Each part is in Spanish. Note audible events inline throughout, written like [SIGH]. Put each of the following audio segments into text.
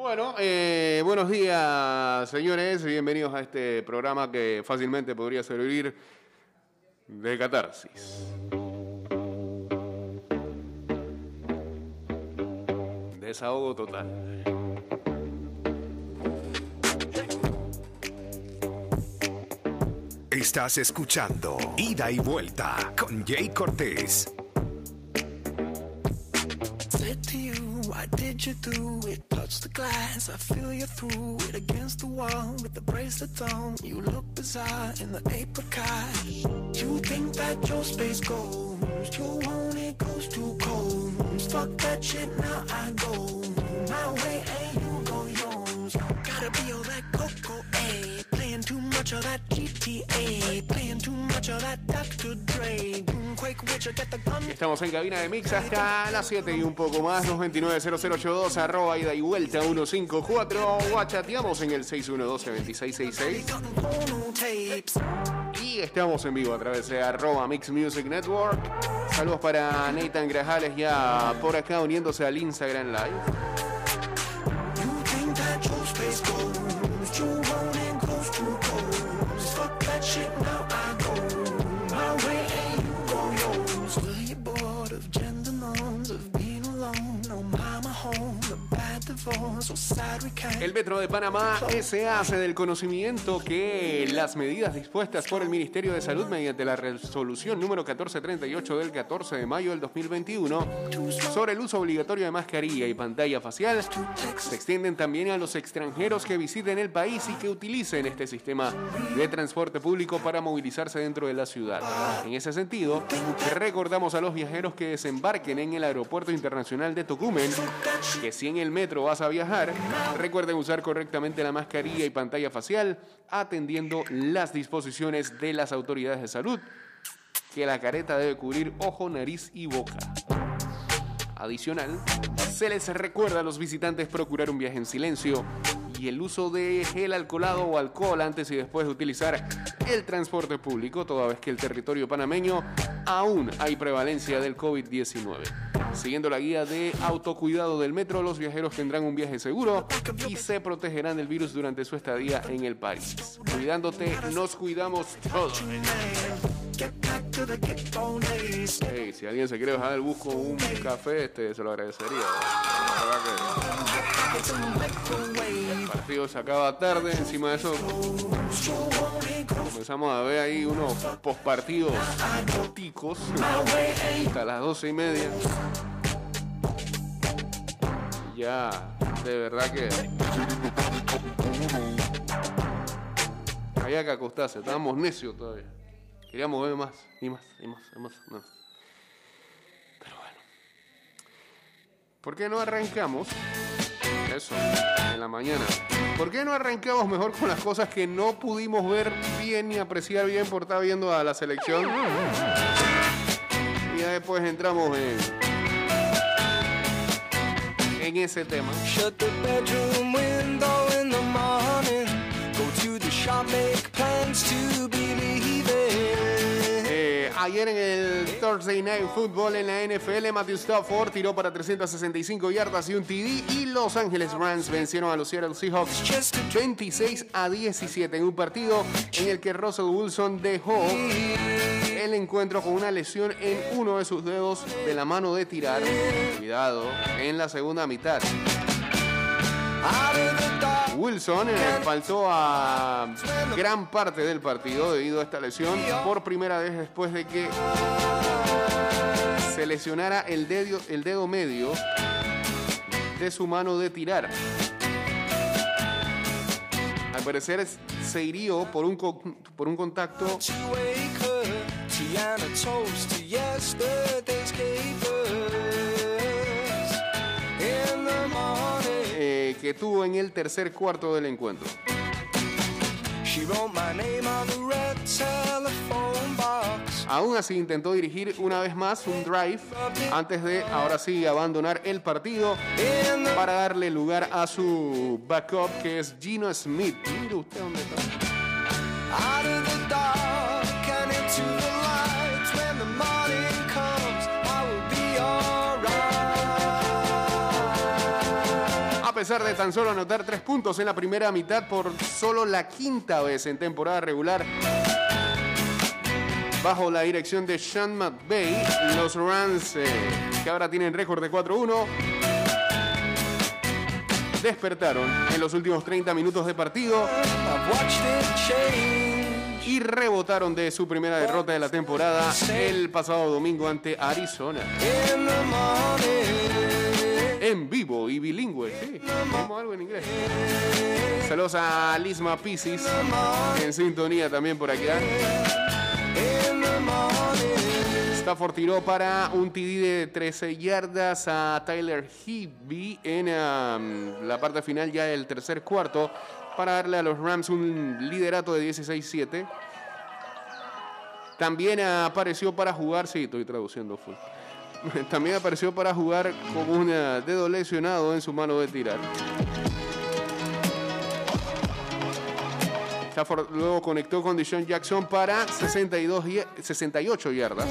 Bueno, eh, buenos días, señores. Bienvenidos a este programa que fácilmente podría servir de catarsis. Desahogo total. Estás escuchando Ida y Vuelta con Jay Cortés. Did you do it? Touch the glass, I feel you through it against the wall with the bracelets on. You look bizarre in the apricot. You think that your space goes, you want it goes too cold. Fuck that shit, now I go my way and you go yours. Gotta be all much of that GTA, playing too much of that Dr. Dre. Quake Witcher, get the gun. Estamos en cabina de Mix hasta las 7 y un poco más. 229-0082, arroba ida y vuelta 154. O chateamos en el 612-2666. Cutting porno tapes. Y estamos en vivo a través de arroba Mix Music Network. Saludos para Nathan Grajales ya por acá uniéndose al Instagram Live. El Metro de Panamá se hace del conocimiento que las medidas dispuestas por el Ministerio de Salud mediante la resolución número 1438 del 14 de mayo del 2021 sobre el uso obligatorio de mascarilla y pantalla facial se extienden también a los extranjeros que visiten el país y que utilicen este sistema de transporte público para movilizarse dentro de la ciudad. En ese sentido, recordamos a los viajeros que desembarquen en el Aeropuerto Internacional de Tocumen que si en el metro vas a viajar, recuerden usar correctamente la mascarilla y pantalla facial, atendiendo las disposiciones de las autoridades de salud, que la careta debe cubrir ojo, nariz y boca. Adicional, se les recuerda a los visitantes procurar un viaje en silencio y el uso de gel alcoholado o alcohol antes y después de utilizar el transporte público, toda vez que el territorio panameño aún hay prevalencia del COVID-19. Siguiendo la guía de autocuidado del metro, los viajeros tendrán un viaje seguro y se protegerán del virus durante su estadía en el país. Cuidándote, nos cuidamos todos. Hey, si alguien se quiere bajar del bus con un café, este, se lo agradecería. El partido se acaba tarde, encima de eso comenzamos a ver ahí unos postpartidos ticos hasta las doce y media. Ya, de verdad que había que acostarse, estábamos necios todavía. Queríamos ver más, y más, y más, y más, más. Pero bueno. ¿Por qué no arrancamos? Eso, en la mañana. ¿Por qué no arrancamos mejor con las cosas que no pudimos ver bien ni apreciar bien por estar viendo a la selección? Y ya después entramos en, en ese tema. Shut the bedroom window to the shop, make plans to believe it. Eh, ayer en el Thursday Night Football en la NFL, Matthew Stafford tiró para 365 yardas y un TD y Los Angeles Rams vencieron a los Seattle Seahawks 26 a 17 en un partido en el que Russell Wilson dejó el encuentro con una lesión en uno de sus dedos de la mano de tirar. Cuidado, en la segunda mitad. Wilson faltó a gran parte del partido debido a esta lesión por primera vez después de que se lesionara el dedo, el dedo medio de su mano de tirar. Al parecer se hirió por un, por un contacto que tuvo en el tercer cuarto del encuentro. Aún así intentó dirigir una vez más un drive antes de ahora sí abandonar el partido para darle lugar a su backup que es Gino Smith. Mire usted dónde está. Pesar de tan solo anotar tres puntos en la primera mitad por solo la quinta vez en temporada regular. Bajo la dirección de Sean McVay, los Rams, eh, que ahora tienen récord de 4-1, despertaron en los últimos 30 minutos de partido y rebotaron de su primera derrota de la temporada el pasado domingo ante Arizona. En vivo y bilingüe, sí. Tenemos. Saludos a Lisma Piscis, en sintonía también por acá. Morning. Stafford tiró para un TD de 13 yardas a Tyler Higby en um, la parte final ya del tercer cuarto para darle a los Rams un liderato de 16-7. También apareció para jugar, sí, estoy traduciendo full. [LAUGHS] También apareció para jugar con un eh, dedo lesionado en su mano de tirar. Stafford luego conectó con Deshaun Jackson para 62 y- 68 yardas.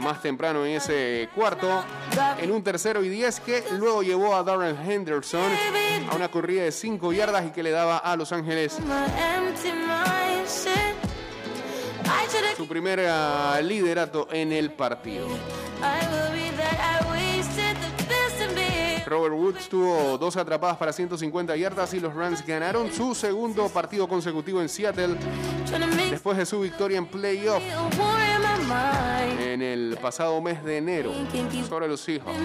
Más temprano en ese cuarto, en un tercero y 10 que luego llevó a Darren Henderson a una corrida de 5 yardas y que le daba a Los Ángeles su primer ah, liderato en el partido. Robert Woods tuvo dos atrapadas para 150 yardas y los Rams ganaron su segundo partido consecutivo en Seattle después de su victoria en playoff en el pasado mes de enero sobre los Seahawks.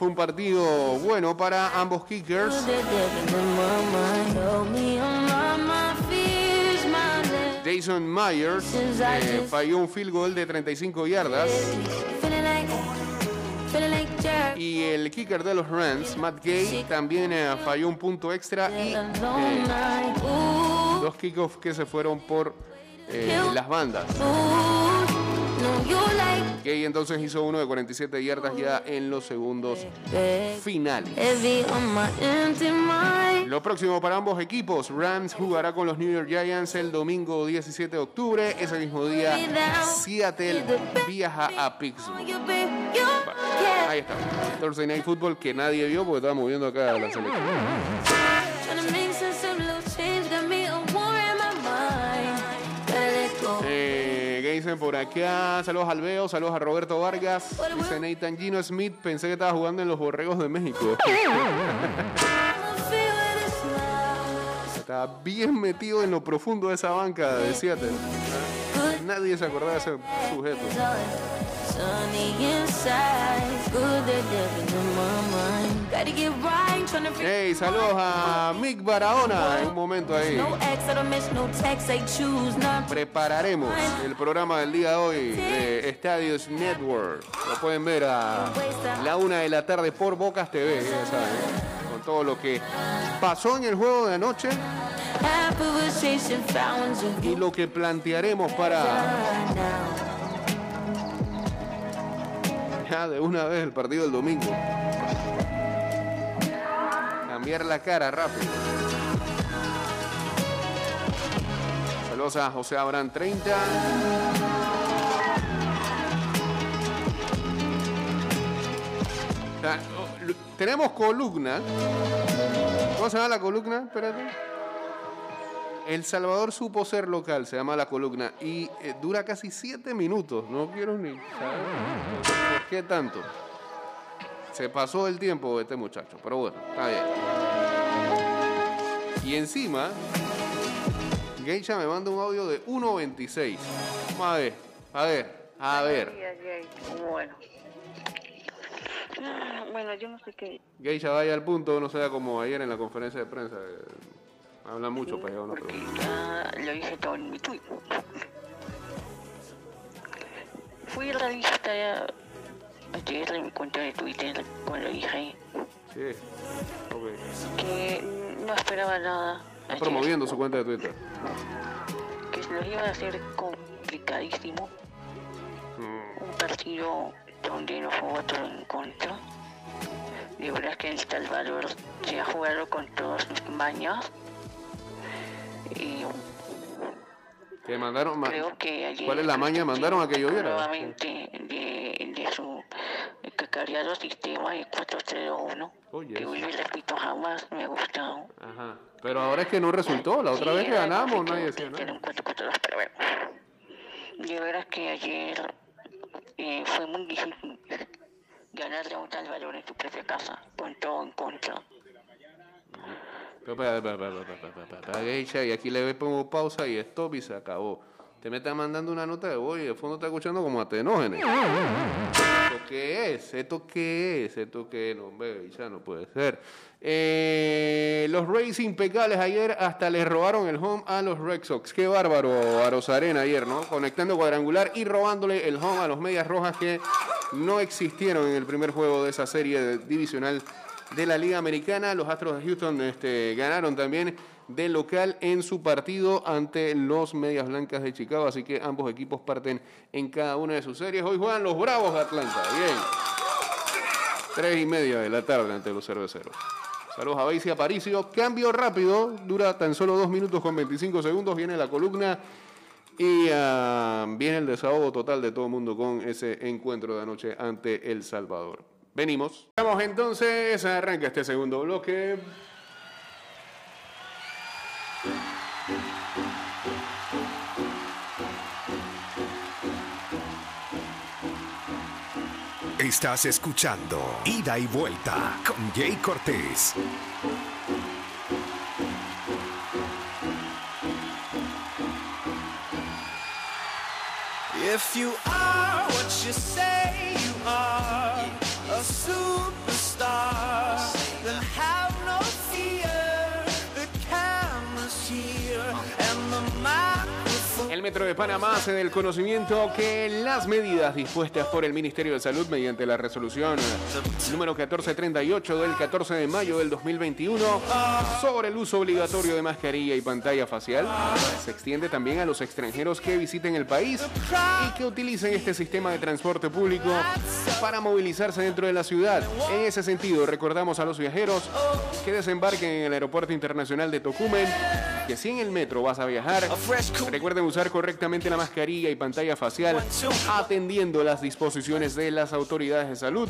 Fue un partido bueno para ambos kickers. Jason Myers eh, falló un field goal de 35 yardas y el kicker de los Rams, Matt Gay, también eh, falló un punto extra y eh, dos kickoffs que se fueron por las bandas. Gay entonces hizo uno de 47 yardas ya en los segundos finales. Lo próximo para ambos equipos, Rams jugará con los New York Giants el domingo 17 de octubre. Ese mismo día, Seattle viaja a Pittsburgh. You, Ahí está. Thursday Night Football que nadie vio porque estaba moviendo acá la selección. Geisen por acá. Saludos al Veo, saludos a Roberto Vargas. Dice Nathan Gino Smith. Pensé que estaba jugando en los Borregos de México. [LAUGHS] Estaba bien metido en lo profundo de esa banca de Seattle. Nadie se acordaba de ese sujeto. Hey, saludos a Mick Barahona. En un momento ahí. Prepararemos el programa del día de hoy de Estadios Network. Lo pueden ver a la una de la tarde por Bocas TV, ya saben. Con todo lo que pasó en el juego de anoche y lo que plantearemos para ya de una vez el partido del domingo. Cambiar la cara rápido. Saludos a José Abraham 30. O sea, oh, lo- Tenemos columna. ¿Cómo se llama la columna? Espérate. El Salvador supo ser local, se llama la columna, y eh, dura casi siete minutos. No quiero ni por qué tanto. Se pasó el tiempo este muchacho, pero bueno, está bien. Y encima, Geisha me manda un audio de 1.26. Vamos a ver, a ver, a ver. Bueno. Ah, Bueno, yo no sé qué. Geisha vaya al punto, no sea como ayer en la conferencia de prensa. habla mucho para llevar una pregunta. lo dije todo en mi tweet. Fui realista ya ayer en mi cuenta de Twitter cuando dije Sí, que no esperaba nada. Está ayer, promoviendo su cuenta de Twitter. Que se nos iba a hacer complicadísimo. Un partido donde no jugó todo en contra. De verdad que El Salvador se ha jugado con todas sus mañas. Y Que mandaron. ma- creo que ayer... ¿Cuál es la maña? ¿Mandaron a que lloviera? Nuevamente de, de su cacareado sistema de 401. Oye, que hoy, repito, jamás me ha gustado. Ajá. Pero ahora es que no resultó. La otra Sí, vez que ganamos, nadie que decía era nada. un 4-4-2, pero bueno. De veras que ayer eh, fue muy difícil ganarle a un Salvador en su propia casa, con todo en contra. Pero, espera, espera, espera, espera, espera, espera, espera, Geisha, Y aquí le pongo pausa y stop y se acabó. Te me está mandando una nota de voz y de fondo está escuchando como atenógenes. ¿Esto qué es? ¿Esto qué es? ¿Esto qué es? No, hombre, ya no puede ser. Eh, los Rays impecables ayer hasta les robaron el home a los Red Sox. Qué bárbaro a Rosarena ayer, ¿no? Conectando cuadrangular y robándole el home a los Medias Rojas que no existieron en el primer juego de esa serie divisional de la Liga Americana. Los Astros de Houston este, ganaron también de local en su partido ante los Medias Blancas de Chicago. Así que ambos equipos parten en cada una de sus series. Hoy juegan los Bravos de Atlanta. Bien. Tres y media de la tarde ante los cerveceros. Saludos a Beis y Aparicio. Cambio rápido. Dura tan solo dos minutos con 25 segundos. Viene la columna. Y ah, viene el desahogo total de todo el mundo con ese encuentro de anoche ante El Salvador. Venimos. Vamos entonces, arranca este segundo bloque. Estás escuchando Ida y Vuelta con Jay Cortés. If you are Panamá hace del conocimiento que las medidas dispuestas por el Ministerio de Salud mediante la resolución número 1438 del 14 de mayo del 2021 sobre el uso obligatorio de mascarilla y pantalla facial se extiende también a los extranjeros que visiten el país y que utilicen este sistema de transporte público para movilizarse dentro de la ciudad. En ese sentido, recordamos a los viajeros que desembarquen en el Aeropuerto Internacional de Tocumen que si en el metro vas a viajar, recuerden usar correctamente la mascarilla y pantalla facial atendiendo las disposiciones de las autoridades de salud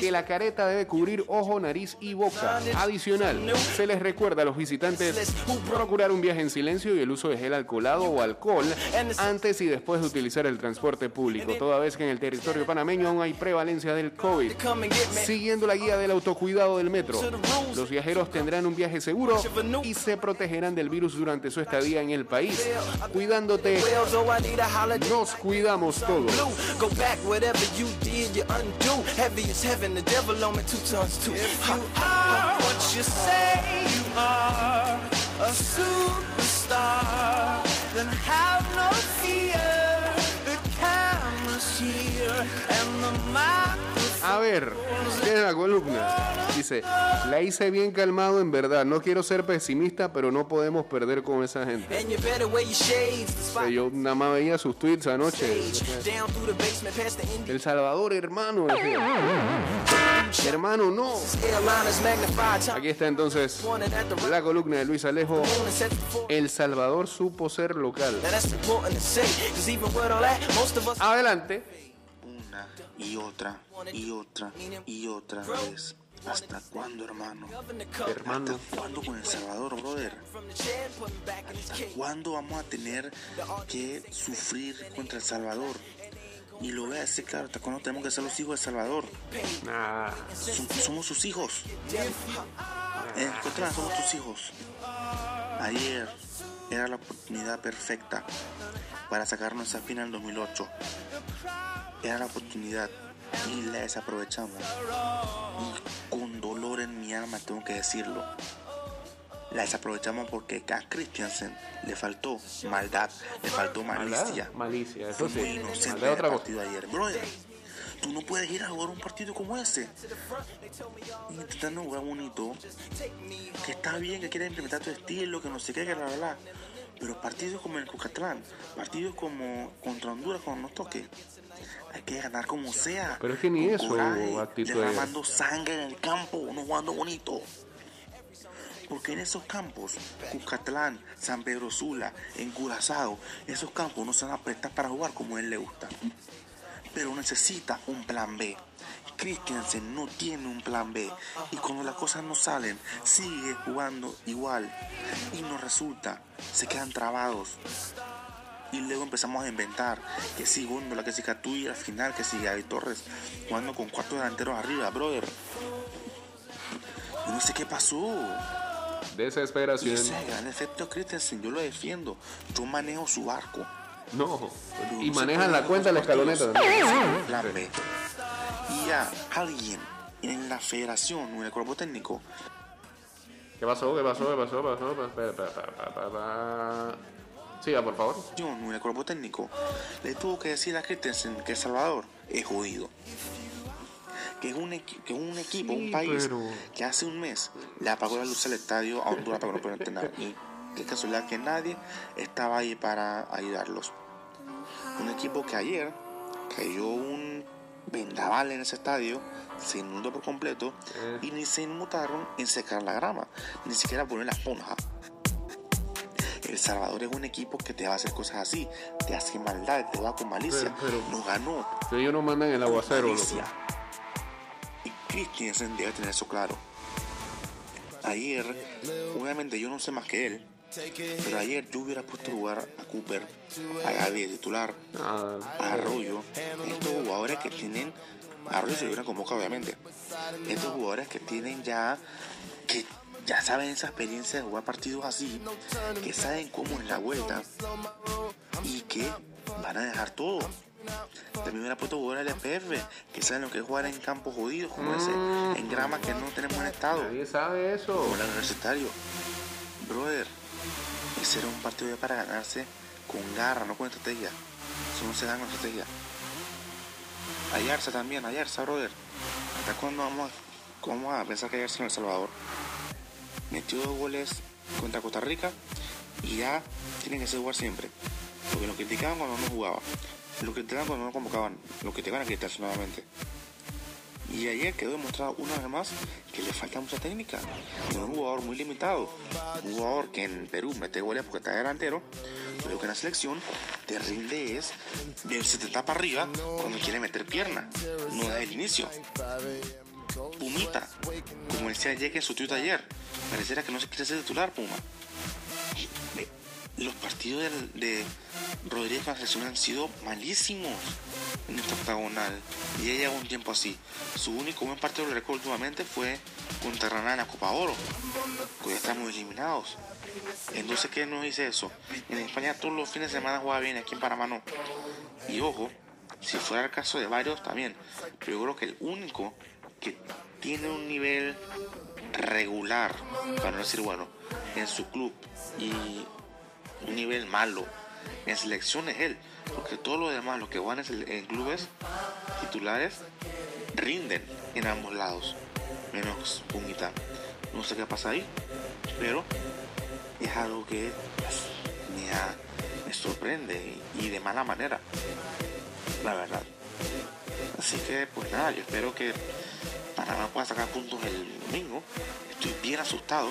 que la careta debe cubrir ojo, nariz y boca. Adicional, se les recuerda a los visitantes procurar un viaje en silencio y el uso de gel alcoholado o alcohol antes y después de utilizar el transporte público, toda vez que en el territorio panameño aún hay prevalencia del COVID. Siguiendo la guía del autocuidado del metro, los viajeros tendrán un viaje seguro y se protegerán del virus durante su estadía en el país. Cuidándote, nos cuidamos todos. A superstar, then have no fear. A ver, tiene la columna. Dice, la hice bien calmado en verdad. No quiero ser pesimista, pero no podemos perder con esa gente. O sea, Yo nada más veía sus tweets anoche. El Salvador, hermano. decía. Hermano, no. Aquí está entonces la columna de Luis Alejo. El Salvador supo ser local. Adelante. Y otra y otra y otra vez. ¿Hasta cuándo, hermano? Hermano. ¿Hasta cuándo con El Salvador, brother? ¿Hasta cuándo vamos a tener que sufrir contra El Salvador? Y lo voy a decir claro, ¿hasta cuándo tenemos que ser los hijos de El Salvador? Nah. Somos sus hijos. Contra, somos tus hijos. Ayer era la oportunidad perfecta para sacarnos esa final en 2008. Era la oportunidad y la desaprovechamos. Y con dolor en mi alma tengo que decirlo. La desaprovechamos porque a Christiansen le faltó maldad, le faltó malicia. Maldad, Malicia, eso Fue muy sí. inocente Maldad otra partido ayer. Brother, tú no puedes ir a jugar un partido como ese. Intentando jugar bonito. Que está bien, que quieres implementar tu estilo, que no sé qué, que la verdad. Pero partidos como el Cucatlán, partidos como contra Honduras cuando nos toque, hay que ganar como sea. Pero es que ni eso, coraje, actitud. derramando sangre en el campo, no jugando bonito. Porque en esos campos, Cucatlán, San Pedro Sula, en Curazao, esos campos no se van a prestar para jugar como a él le gusta. Pero necesita un plan B. Christiansen no tiene un plan B. Y cuando las cosas no salen, sigue jugando igual. Y no resulta. Se quedan trabados. Y luego empezamos a inventar que si Góndola, que si Catuy, al final, que si Gaby Torres, jugando con cuatro delanteros arriba, brother. Y no sé qué pasó. Y Desesperación. ese gran efecto Christensen, yo lo defiendo. Yo manejo su barco. No. Y manejan la en cuenta de la escaloneta. B. Y ya alguien en la federación o en el cuerpo técnico ¿Qué pasó? ¿Qué pasó? ¿Qué pasó? ¿Qué pasó? Pa, pa, pa, pa, pa, pa. Siga, por favor. en el cuerpo técnico le tuvo que decir a Christensen que El Salvador es jodido. Que es un, que es un equipo, Sí, un país pero- que hace un mes le apagó la luz al estadio a Honduras para que no pudieran entrenar. Y qué casualidad que nadie estaba ahí para ayudarlos. Un equipo que ayer cayó un vendaval en ese estadio, se inundó por completo y ni se inmutaron en secar la grama, ni siquiera poner la esponja. El Salvador es un equipo que te va a hacer cosas así, te hace maldad, te va con malicia. Pero- pero- no ganó. Que ellos no mandan el aguacero, loco. Y Christiansen debe tener eso claro. Ayer, obviamente yo no sé más que él, pero ayer yo hubiera puesto lugar a Cooper, a Gaby de titular, Ah, a Arroyo, estos jugadores que tienen, Arroyo se lo hubieran convocado obviamente, estos jugadores que tienen ya, que ya saben esa experiencia de jugar partidos así, que saben cómo es la vuelta y que van a dejar todo. También hubiera puesto jugadores del FPF, que saben lo que es jugar en campos jodidos como ese, en grama que no tenemos en estado nadie sabe eso. como el universitario. Brother, ese era un partido para ganarse con garra, no con estrategia. Eso no se gana con estrategia. Ayarza también, Ayarza, brother. ¿Hasta cuándo vamos a, vamos a pensar que Ayarza en El Salvador? Metió dos goles contra Costa Rica y ya tienen que ser jugar siempre. Porque lo criticaban cuando no jugaba. Lo criticaban cuando no convocaban. Lo criticaban a quitarse nuevamente. Y ayer quedó demostrado una vez más que le falta mucha técnica. Es un jugador muy limitado. Un jugador que en Perú mete goles porque está delantero. Pero que en la selección terrible es del 70 para arriba cuando quiere meter pierna. No desde el inicio. Pumita. Como decía ayer en su tweet ayer. Pareciera que no se quiere ser titular, Puma. Los partidos de Rodríguez han sido malísimos en esta octagonal. Y lleva un tiempo así. Su único buen partido del récord últimamente fue contra Granada en la Copa Oro. Que ya estamos eliminados. Entonces, ¿qué nos dice eso? En España todos los fines de semana juega bien, aquí en Panamá no. Y ojo, si fuera el caso de varios también. Pero yo creo que el único que tiene un nivel regular, para no decir bueno, en su club y un nivel malo en selección es él. Porque todos los demás, los que van en, clubes titulares, rinden en ambos lados. Menos Pumita. No sé qué pasa ahí, pero es algo que pues, me, ha- me sorprende y, y de mala manera. La verdad. Así que, pues nada, yo espero que Panamá pueda sacar puntos el domingo. Estoy bien asustado.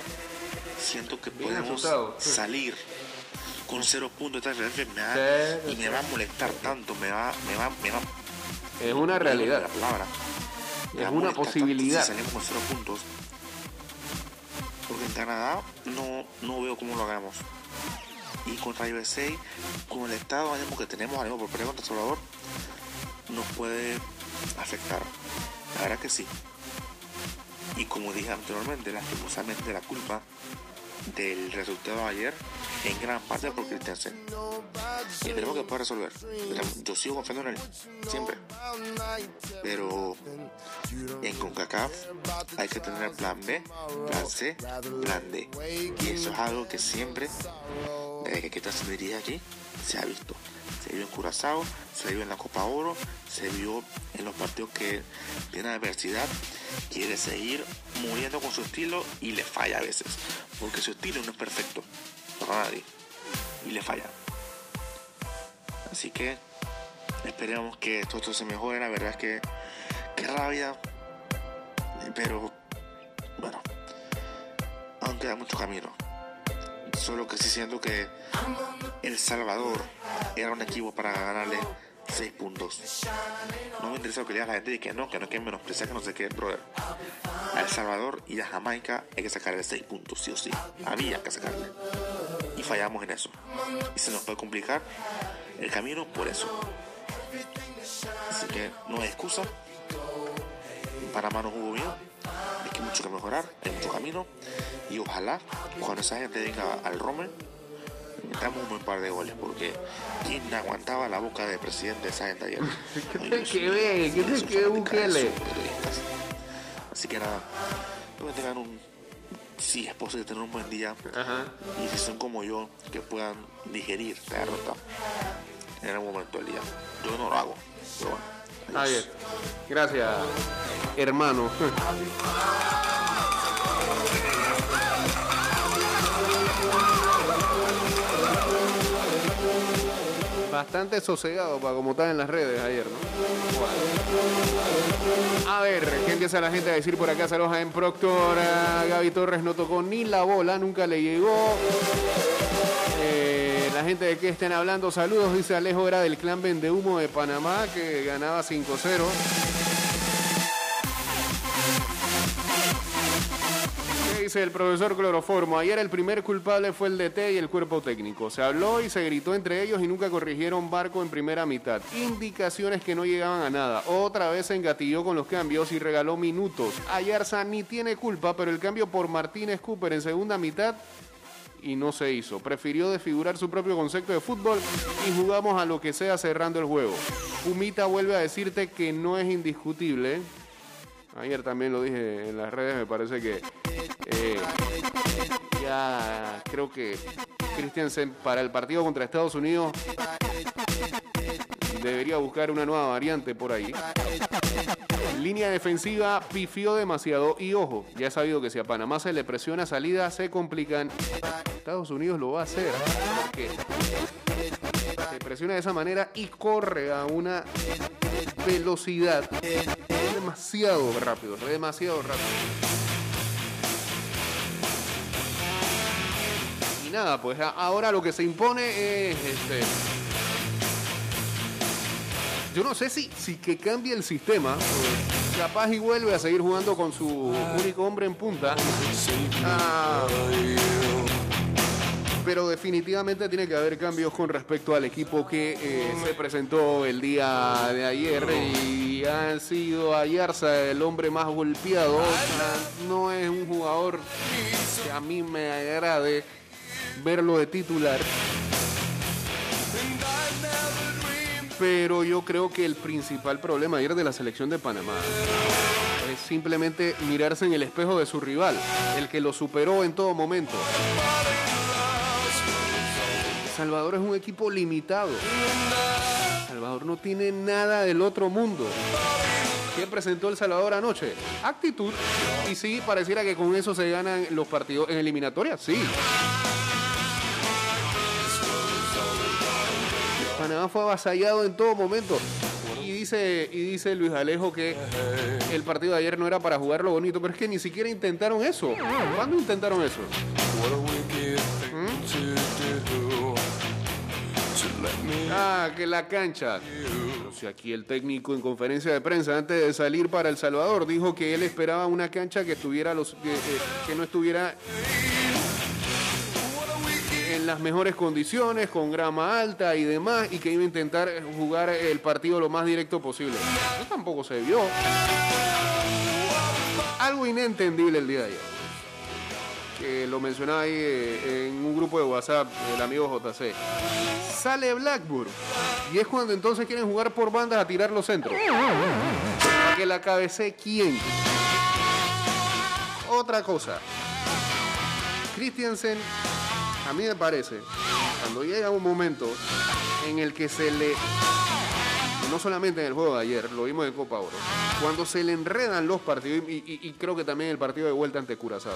Siento que Bien podemos asustado, salir con cero puntos de Filadelfia me va- Sí, y me va a molestar tanto, me va, me va, me va Es una realidad. la palabra. Me Es una posibilidad. Si salimos con cero puntos. Porque en Canadá no, no veo cómo lo hagamos. Y contra USA, con el estado de ánimo que tenemos, ánimo por perder contra El Salvador, nos puede afectar. La verdad que sí. Y como dije anteriormente, lastimosamente la culpa del resultado de ayer en gran parte por Christensen. Y esperemos que pueda resolver. Yo sigo confiando en él, siempre. Pero en CONCACAF hay que tener plan B, plan C, plan D. Y eso es algo que siempre, desde que Christensen dirige aquí, se ha visto. Se vio en Curazao, se vio en la Copa Oro, se vio en los partidos que tiene adversidad, quiere seguir muriendo con su estilo y le falla a veces, porque su estilo no es perfecto para nadie. y le fallan. Así que esperemos que todo esto se mejore. La verdad es que qué rabia. Pero bueno, aún queda mucho camino. Solo que sí siento que El Salvador era un equipo para ganarle 6 puntos. No me interesa lo que le diga la gente y que no, que no hay que menospreciar, que no sé qué, brother. A El Salvador y a Jamaica hay que sacarle 6 puntos, sí o sí. Había que sacarle. Y fallamos en eso. Y se nos puede complicar el camino por eso. Así que no hay excusa. Panamá no jugó bien. Hay mucho que mejorar, hay mucho camino. Y ojalá cuando esa gente venga al Rome, metamos un buen par de goles. Porque ¿quién aguantaba la boca del presidente de esa gente ayer? [LAUGHS] ¿Qué te? ¿Qué te esos que fanáticos, Bukele? esos periodistas. Así que nada, espero que tengan un, si es posible, tener un buen día. Ajá. Y si son como yo, que puedan digerir la derrota en algún momento del día. Yo no lo hago, pero bueno. Está bien. Gracias, hermano. Bastante sosegado para como estaba en las redes ayer, ¿no? A ver, ¿qué empieza la gente a decir por acá? Saludos a en Proctor. Gaby Torres no tocó ni la bola, nunca le llegó. La gente de que estén hablando, saludos, dice Alejo, era del clan Vendehumo de Panamá que ganaba 5-0. ¿Qué dice el profesor Cloroformo? Ayer el primer culpable fue el DT y el cuerpo técnico. Se habló y se gritó entre ellos y nunca corrigieron barco en primera mitad. Indicaciones que no llegaban a nada. Otra vez se engatilló con los cambios y regaló minutos. Ayarza ni tiene culpa, pero el cambio por Martínez Cooper en segunda mitad y no se hizo. Prefirió desfigurar su propio concepto de fútbol y jugamos a lo que sea cerrando el juego. Pumita vuelve a decirte que no es indiscutible. Ayer también lo dije en las redes, me parece que eh, ya creo que Christiansen para el partido contra Estados Unidos debería buscar una nueva variante por ahí. Línea defensiva pifió demasiado y ojo, ya he sabido que si a Panamá se le presiona salida se complican. Estados Unidos lo va a hacer porque se presiona de esa manera y corre a una velocidad demasiado rápido, demasiado rápido. Y nada, pues ahora lo que se impone es este. Yo no sé si, si que cambie el sistema. o Capaz y vuelve a seguir jugando con su único hombre en punta. Ah, pero definitivamente tiene que haber cambios con respecto al equipo que eh, se presentó el día de ayer y ha sido Ayarza el hombre más golpeado. No es un jugador que a mí me agrade verlo de titular. Pero yo creo que el principal problema ayer de la selección de Panamá es simplemente mirarse en el espejo de su rival, el que lo superó en todo momento. Salvador es un equipo limitado. Salvador no tiene nada del otro mundo. ¿Qué presentó El Salvador anoche? Actitud. Y sí, pareciera que con eso se ganan los partidos en eliminatoria. Sí. Panamá fue avasallado en todo momento. Y dice, y dice Luis Alejo que el partido de ayer no era para jugarlo bonito, pero es que ni siquiera intentaron eso. ¿Cuándo intentaron eso? Ah, que la cancha. Pero si aquí el técnico en conferencia de prensa antes de salir para El Salvador dijo que él esperaba una cancha que estuviera los que, eh, que no estuviera las mejores condiciones, con grama alta y demás, y que iba a intentar jugar el partido lo más directo posible. Eso tampoco se vio. Algo inentendible el día de ayer. Que lo mencionaba ahí eh, en un grupo de WhatsApp, el amigo JC. Sale Blackburn. Y es cuando entonces quieren jugar por bandas a tirar los centros. Que la cabece quién. Otra cosa. Christiansen, a mí me parece, cuando llega un momento en el que se le, no solamente en el juego de ayer, lo vimos en Copa Oro, cuando se le enredan los partidos, y, creo que también el partido de vuelta ante Curazao,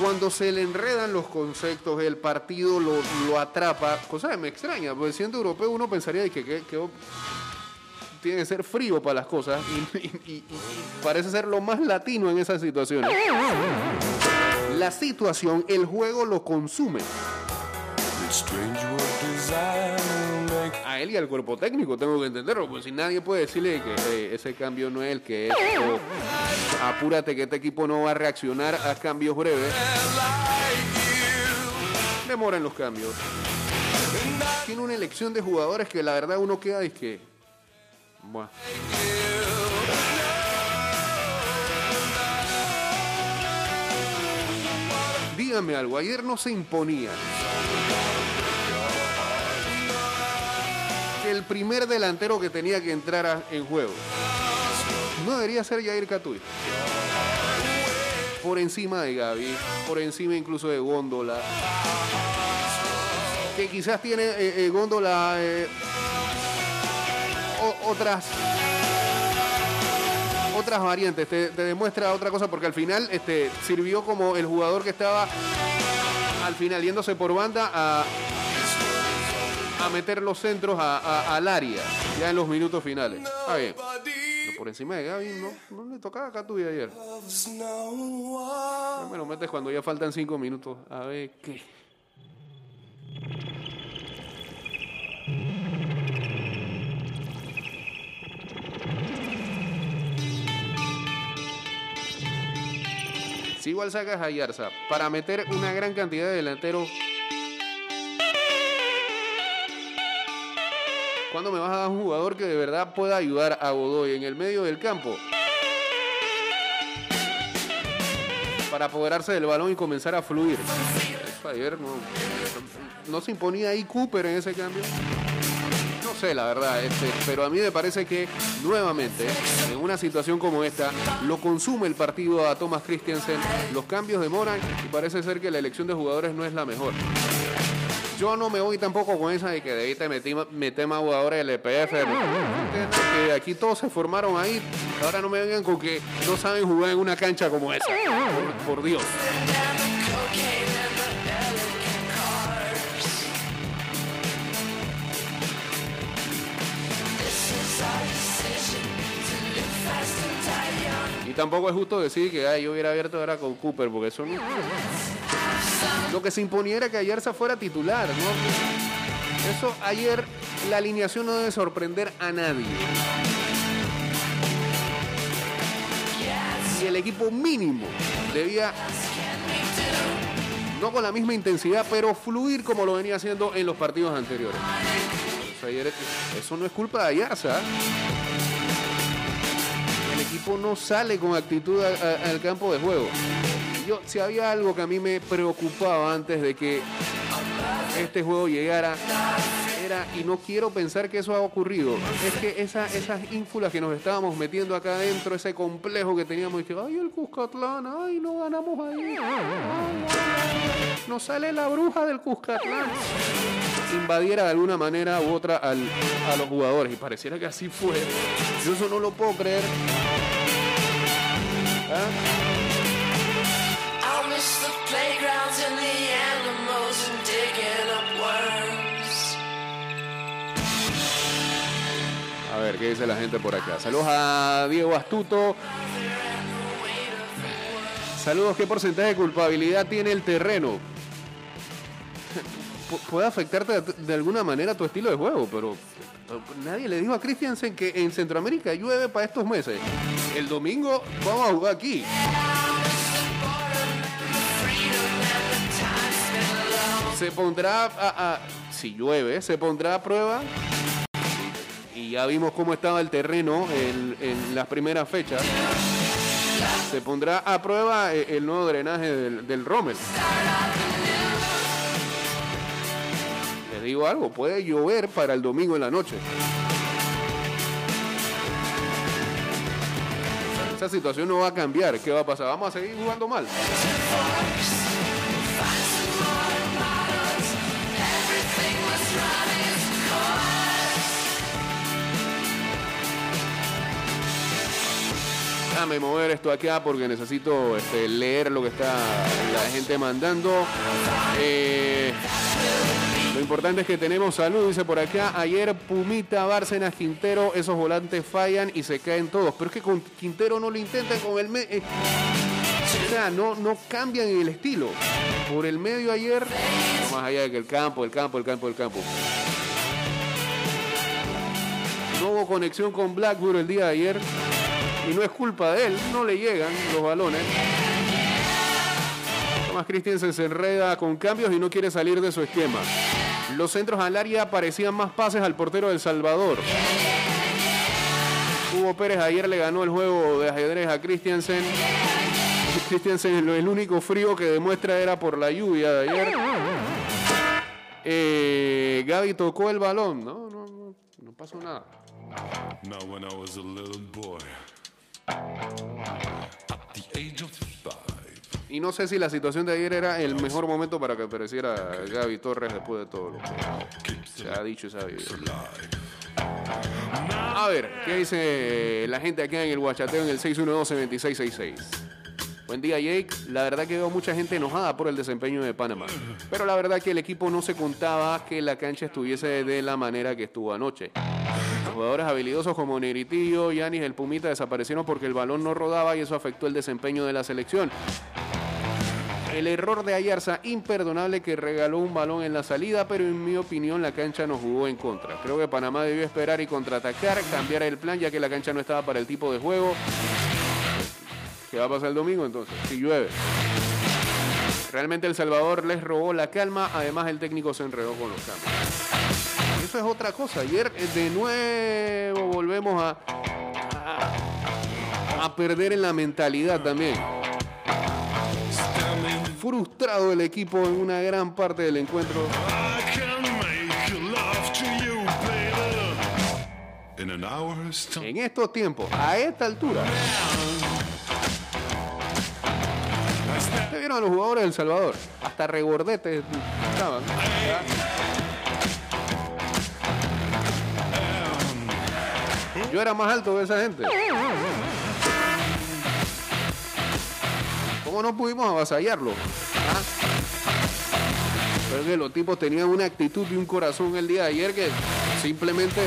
cuando se le enredan los conceptos, el partido lo, atrapa, cosa que me extraña, porque siendo europeo uno pensaría que, que- tiene que ser frío para las cosas y- y parece ser lo más latino en esas situaciones. La situación, el juego lo consume. A él y al cuerpo técnico tengo que entenderlo, porque si nadie puede decirle que eh, ese cambio no es el que es, o apúrate que este equipo no va a reaccionar a cambios breves. Demoran los cambios. Tiene una elección de jugadores que la verdad uno queda y que. Buah. Dígame algo, ayer no se imponía. el primer delantero que tenía que entrar en juego no debería ser Jair Catuy. Por encima de Gaby, por encima incluso de Góndola. Que quizás tiene eh, eh, Góndola eh, otras variantes, te, demuestra otra cosa porque al final este, sirvió como el jugador que estaba al final yéndose por banda a, a meter los centros a- al área, ya en los minutos finales. Por encima de Gaby no, no le tocaba a Catuy ayer. Ya me lo metes cuando ya faltan cinco minutos. A ver qué. Si igual sacas a Yarza para meter una gran cantidad de delanteros ¿Cuándo me vas a dar un jugador que de verdad pueda ayudar a Godoy en el medio del campo? Para apoderarse del balón y comenzar a fluir. Ayer no, no se imponía ahí Cooper en ese cambio. La verdad, este, pero a mí me parece que nuevamente, en una situación como esta, lo consume el partido a Thomas Christensen, los cambios demoran y parece ser que la elección de jugadores no es la mejor. Yo no me voy tampoco con esa de que debiste meter, más jugadores del EPF. Entiendo que aquí todos se formaron ahí. Ahora no me vengan con que no saben jugar en una cancha como esa. Por Dios. Y tampoco es justo decir que ay, yo hubiera abierto ahora con Cooper, porque eso no. Lo que se imponía era que Ayarza fuera titular, ¿no? Eso ayer la alineación no debe sorprender a nadie. Y el equipo mínimo debía, no con la misma intensidad, pero fluir como lo venía haciendo en los partidos anteriores. Eso, ayer- no es culpa de Ayarza. No sale con actitud al campo de juego. Yo, si había algo que a mí me preocupaba antes de que este juego llegara, era, y no quiero pensar que eso ha ocurrido, es que esa- esas ínfulas que nos estábamos metiendo acá adentro, ese complejo que teníamos, y que, ay, el Cuscatlán, ay, no ganamos ahí, ay, nos sale la bruja del Cuscatlán. Invadiera de alguna manera u otra al- a los jugadores, y pareciera que así fue. Yo eso no lo puedo creer. ¿Ah? ¿Qué dice la gente por acá? Saludos a Diego Astuto. Saludos, ¿qué porcentaje de culpabilidad tiene el terreno? Pu- Puede afectarte de, alguna manera tu estilo de juego, pero nadie le dijo a Christiansen que en Centroamérica llueve para estos meses. El domingo vamos a jugar aquí. Se pondrá a- si llueve, se pondrá a prueba ya vimos cómo estaba el terreno en, en las primeras fechas. Se pondrá a prueba eh, el nuevo drenaje del, del Rommel. Les digo algo, puede llover para el domingo en la noche. Esa situación no va a cambiar. ¿Qué va a pasar? ¿Vamos a seguir jugando mal? Déjame mover esto acá porque necesito este, leer lo que está la gente mandando. Eh, lo importante es que tenemos salud, dice por acá. Ayer Pumita, Bárcenas, Quintero, esos volantes fallan y se caen todos. Pero es que con Quintero no lo intentan con el... me- eh, o sea, no, no cambian el estilo. Por el medio ayer, más allá de que el campo, el campo, el campo, el campo. No hubo conexión con Blackburn el día de ayer. Y no es culpa de él, no le llegan los balones. Thomas Christensen se enreda con cambios y no quiere salir de su esquema. Los centros al área parecían más pases al portero del Salvador. Hugo Pérez ayer le ganó el juego de ajedrez a. Christensen lo- el único frío que demuestra era por la lluvia de ayer. Eh, Gaby tocó el balón. No, no, no, no pasó nada. Y no sé si la situación de ayer era el mejor momento para que apareciera Gaby Torres después de todo lo que se ha dicho y vivido. A ver, ¿qué dice la gente acá en el Guachateo en el 612-2666? Buen día, Jake. La verdad que veo mucha gente enojada por el desempeño de Panamá. Pero la verdad que el equipo no se contaba que la cancha estuviese de la manera que estuvo anoche. Jugadores habilidosos como Negritillo, Yanis, el Pumita desaparecieron porque el balón no rodaba y eso afectó el desempeño de la selección. El error de Ayarza, imperdonable que regaló un balón en la salida, pero en mi opinión la cancha nos jugó en contra. Creo que Panamá debió esperar y contraatacar, cambiar el plan ya que la cancha no estaba para el tipo de juego. ¿Qué va a pasar el domingo entonces? Si llueve. Realmente El Salvador les robó la calma, además el técnico se enredó con los cambios. Eso es otra cosa. Ayer eh, de nuevo volvemos a, a, perder en la mentalidad también. Frustrado el equipo en una gran parte del encuentro. En estos tiempos, a esta altura. ¿Ustedes vieron a los jugadores del Salvador? Hasta regordetes estaban. Yo era más alto que esa gente. ¿Cómo no pudimos avasallarlo? ¿Ah? Pero que los tipos tenían una actitud y un corazón el día de ayer que simplemente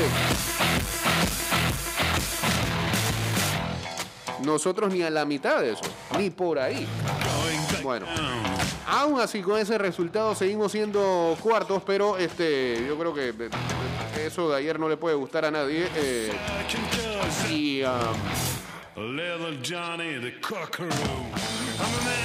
nosotros ni a la mitad de eso, ni por ahí. Bueno, aún así con ese resultado seguimos siendo cuartos, pero este, yo creo que eh, eso de ayer no le puede gustar a nadie. eh, y um, little Johnny the Cockaroo. I'm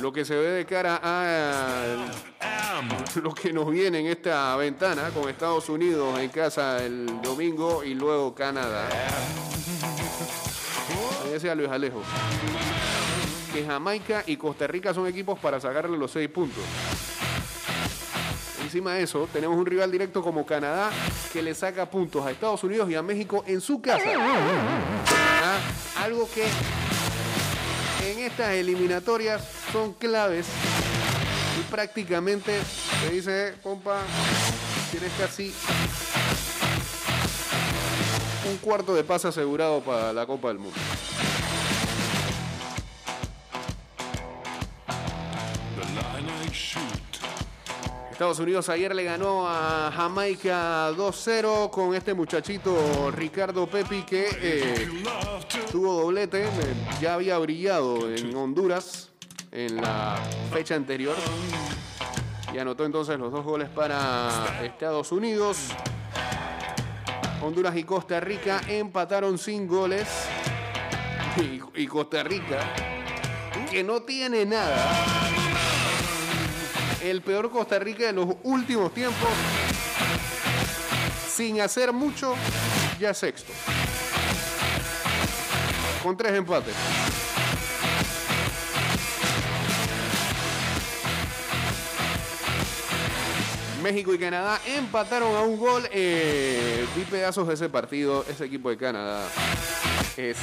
lo que se ve de cara a a lo que nos viene en esta ventana con Estados Unidos en casa el domingo y luego Canadá. Ahí decía Luis Alejo. Que Jamaica y Costa Rica son equipos para sacarle los seis puntos. Encima de eso, tenemos un rival directo como Canadá que le saca puntos a Estados Unidos y a México en su casa. Ah, Algo que en estas eliminatorias son claves y prácticamente te dice, compa, tienes casi un cuarto de pase asegurado para la Copa del Mundo. Estados Unidos ayer le ganó a Jamaica 2-0 con este muchachito Ricardo Pepi que eh, tuvo doblete, eh, ya había brillado en Honduras en la fecha anterior y anotó entonces los dos goles para Estados Unidos. Honduras y Costa Rica empataron sin goles [LAUGHS] y Costa Rica que no tiene nada. El peor Costa Rica de los últimos tiempos sin hacer mucho, ya sexto. Con tres empates. México y Canadá empataron a un gol. Eh, vi pedazos de ese partido. Ese equipo de Canadá es.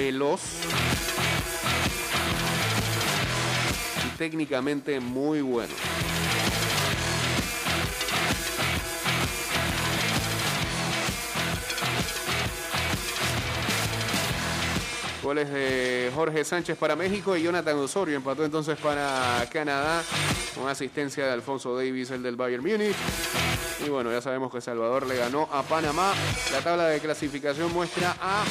veloz y técnicamente muy bueno. Goles de Jorge Sánchez para México y Jonathan Osorio empató entonces para Canadá con asistencia de Alfonso Davis, el del Bayern Múnich. Y bueno, ya sabemos que Salvador le ganó a Panamá. La tabla de clasificación muestra a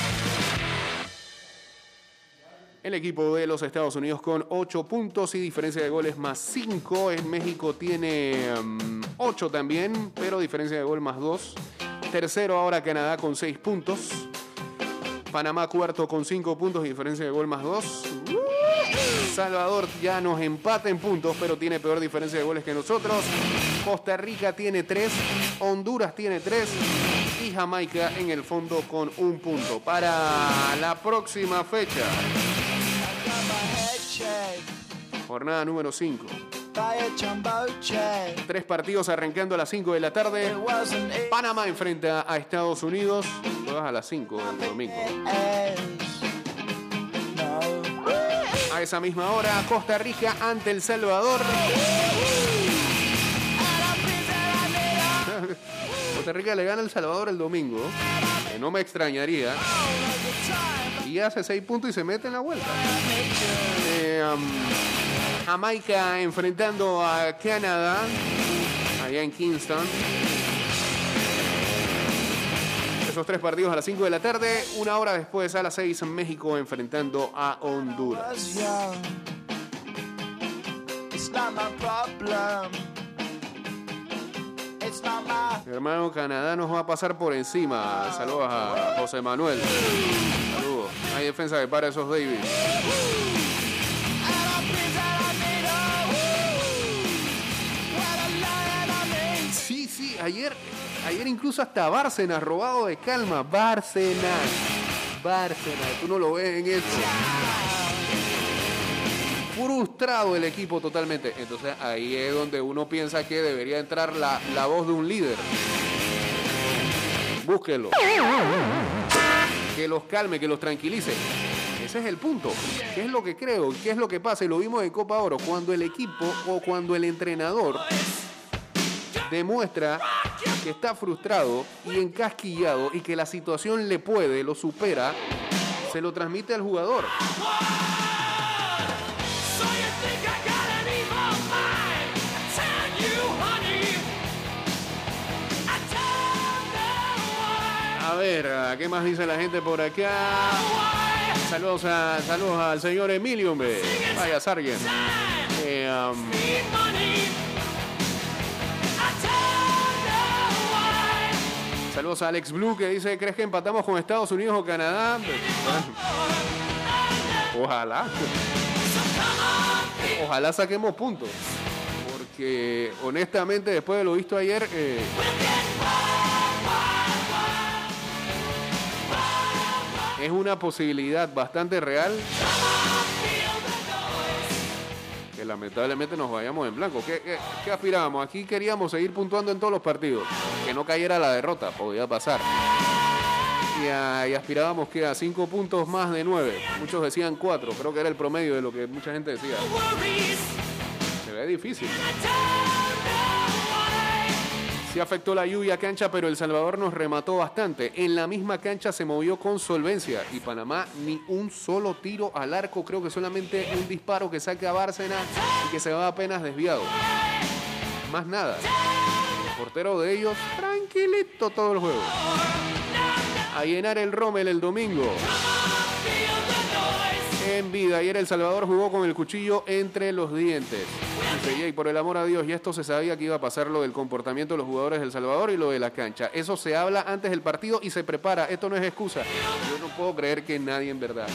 el equipo de los Estados Unidos con 8 puntos y diferencia de goles más 5. En México tiene 8 también, pero diferencia de gol más 2. Tercero ahora Canadá con 6 puntos. Panamá cuarto con 5 puntos y diferencia de gol más 2. Salvador ya nos empata en puntos, pero tiene peor diferencia de goles que nosotros. Costa Rica tiene 3, Honduras tiene 3 y Jamaica en el fondo con un punto. Para la próxima fecha. Jornada número 5. Tres partidos arrancando a las 5 de la tarde. Panamá enfrenta a Estados Unidos. Todas a las 5 del domingo. A esa misma hora, Costa Rica ante El Salvador. [LAUGHS] Costa Rica le gana El Salvador el domingo. Que no me extrañaría. Y hace 6 puntos y se mete en la vuelta. Eh, um, Jamaica enfrentando a Canadá. Allá en Kingston. Esos tres partidos a las 5 de la tarde. Una hora después, a las 6, en México enfrentando a Honduras. Hermano, Canadá nos va a pasar por encima. Saludos a José Manuel. Saludos. Hay defensa que para esos Davis. Ayer, ayer incluso hasta Bárcenas robado de calma. Bárcenas. Bárcenas. Tú no lo ves en esto frustrado el equipo totalmente. Entonces ahí es donde uno piensa que debería entrar la, la voz de un líder. Búsquelo. Que los calme, que los tranquilice. Ese es el punto. ¿Qué es lo que creo? ¿Qué es lo que pasa? Y lo vimos en Copa Oro. Cuando el equipo o cuando el entrenador demuestra que está frustrado y encasquillado y que la situación le puede, lo supera, se lo transmite al jugador. A ver, ¿qué más dice la gente por acá? Saludos, a, saludos al señor Emilio, hombre. Vaya, Sargent. Eh, um, saludos a Alex Blue que dice, ¿crees que empatamos con Estados Unidos o Canadá? Ojalá. Ojalá saquemos puntos. Porque honestamente, después de lo visto ayer... Eh, es una posibilidad bastante real que lamentablemente nos vayamos en blanco. ¿Qué, qué, aspirábamos? Aquí queríamos seguir puntuando en todos los partidos. Que no cayera la derrota, podía pasar. Y, y, aspirábamos que a cinco puntos más de nueve. Muchos decían cuatro, creo que era el promedio de lo que mucha gente decía. Se ve difícil. Sí afectó la lluvia cancha, pero El Salvador nos remató bastante. En la misma cancha se movió con solvencia y Panamá ni un solo tiro al arco, creo que solamente un disparo que saque a Bárcena y que se va apenas desviado. Más nada. El portero de ellos, tranquilito todo el juego. A llenar el Rommel el domingo. En vida, ayer El Salvador jugó con el cuchillo entre los dientes. Y por el amor a Dios, y esto se sabía que iba a pasar lo del comportamiento de los jugadores del Salvador y lo de la cancha. Eso se habla antes del partido y se prepara. Esto no es excusa. Yo no puedo creer que nadie en verdad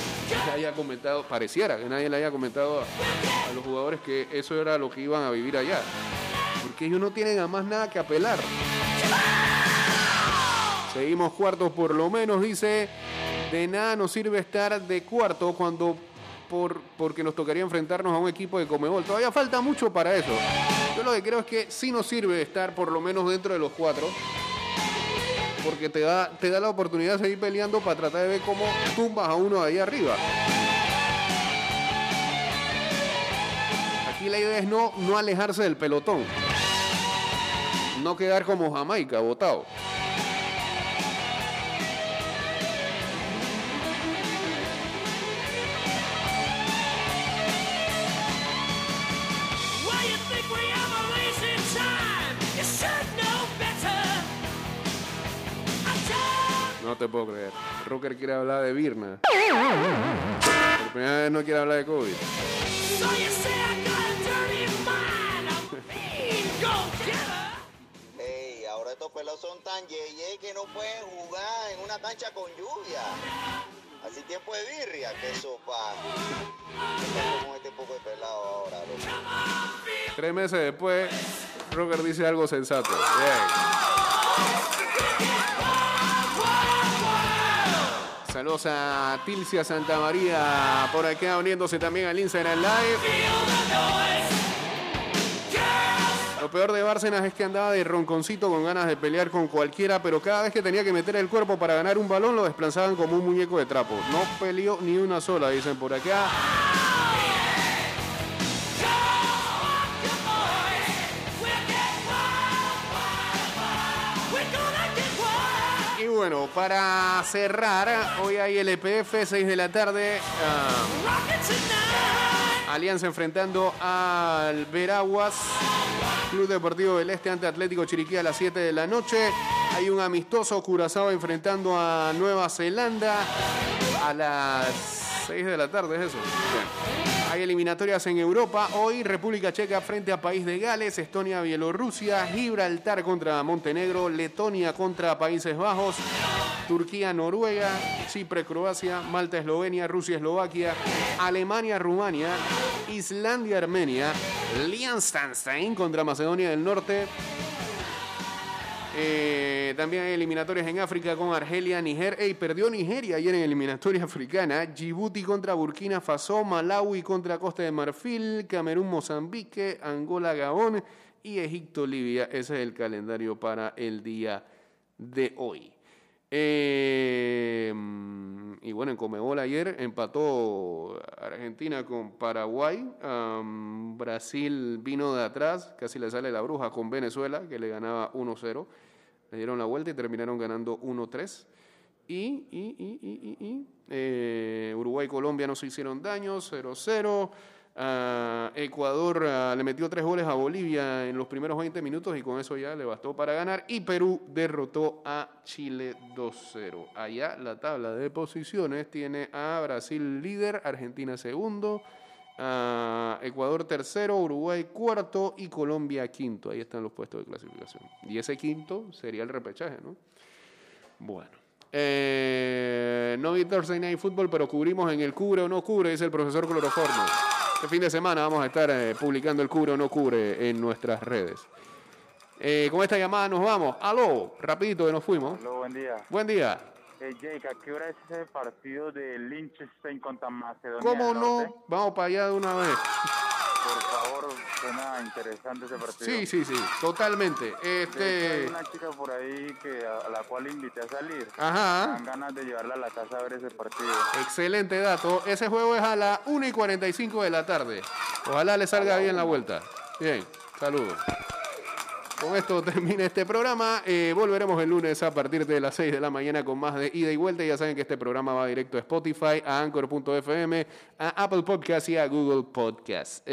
haya comentado, pareciera que nadie le haya comentado a, a los jugadores que eso era lo que iban a vivir allá. Porque ellos no tienen a más nada que apelar. Seguimos cuartos por lo menos, dice. De nada nos sirve estar de cuarto cuando por, porque nos tocaría enfrentarnos a un equipo de Comebol. Todavía falta mucho para eso. Yo lo que creo es que sí nos sirve estar por lo menos dentro de los cuatro. Porque te da, te da la oportunidad de seguir peleando para tratar de ver cómo tumbas a uno de ahí arriba. Aquí la idea es no, no alejarse del pelotón. No quedar como Jamaica, votado. No te puedo creer. Rocker quiere hablar de Birna. Por primera vez no quiere hablar de COVID. So you say I got a dirty mind, a mean go-getter. Ey, ahora estos pelados son tan yeye que no pueden jugar en una cancha con lluvia. Así tiempo de birria, que sopa. Como este poco de pelado ahora, loco. Tres meses después, Rocker dice algo sensato. Bien. Saludos a Tilcia Santa María por acá uniéndose también al Instagram Live. Lo peor de Bárcenas es que andaba de ronconcito con ganas de pelear con cualquiera, pero cada vez que tenía que meter el cuerpo para ganar un balón lo desplazaban como un muñeco de trapo. No peleó ni una sola, dicen por acá. Bueno, para cerrar, hoy hay LPF, 6 de la tarde. ah, Alianza enfrentando al Veraguas. Club Deportivo del Este ante Atlético Chiriquí a las 7 de la noche. Hay un amistoso Curazao enfrentando a Nueva Zelanda a las 6 de la tarde, ¿es eso? Hay eliminatorias en Europa. Hoy República Checa frente a País de Gales, Estonia, Bielorrusia, Gibraltar contra Montenegro, Letonia contra Países Bajos, Turquía, Noruega, Chipre, Croacia, Malta, Eslovenia, Rusia, Eslovaquia, Alemania, Rumania, Islandia, Armenia, Liechtenstein contra Macedonia del Norte. Eh, también hay eliminatorias en África con Argelia, Niger. Ey, perdió Nigeria ayer en eliminatoria [LAUGHS] africana. Djibouti contra Burkina Faso, Malawi contra Costa de Marfil, Camerún, Mozambique, Angola, Gabón y Egipto, Libia. Ese es el calendario para el día de hoy. Eh, y bueno, en Comebol ayer empató Argentina con Paraguay. Brasil vino de atrás, casi le sale la bruja con Venezuela, que le ganaba 1-0. Le dieron la vuelta y terminaron ganando 1-3. Y, y, y, y, y, eh, Uruguay y Colombia no se hicieron daño, 0-0. Ah, Ecuador ah, le metió tres goles a Bolivia en los primeros 20 minutos y con eso ya le bastó para ganar. Y Perú derrotó a Chile 2-0. Allá la tabla de posiciones tiene a Brasil líder, Argentina segundo, a Ecuador tercero, Uruguay cuarto y Colombia quinto. Ahí están los puestos de clasificación. Y ese quinto sería el repechaje, ¿no? Bueno. Eh, no vi Thursday Night Football, pero cubrimos en el cubre o no cubre, dice el profesor Cloroformo. Este fin de semana vamos a estar eh, publicando el cubre o no cubre en nuestras redes. Eh, con esta llamada nos vamos. Aló, rapidito que nos fuimos. Hola, buen día. Buen día. Eh, Jake, ¿a qué hora es ese partido de Liechtenstein contra Macedonia? ¿Cómo no? Vamos para allá de una vez. Por favor, suena interesante ese partido. Sí, sí, sí, totalmente. Hecho, hay Este, una chica por ahí que a, la cual invité a salir. Ajá. Me dan ganas de llevarla a la casa a ver ese partido. excelente dato. Ese juego es a las 1 y 45 de la tarde. Ojalá le salga bien la vuelta. Bien, saludos. Con esto termina este programa. Eh, volveremos el lunes a partir de las 6 de la mañana con más de ida y vuelta. Ya saben que este programa va directo a Spotify, a Anchor.fm, a Apple Podcast y a Google Podcast. Eh,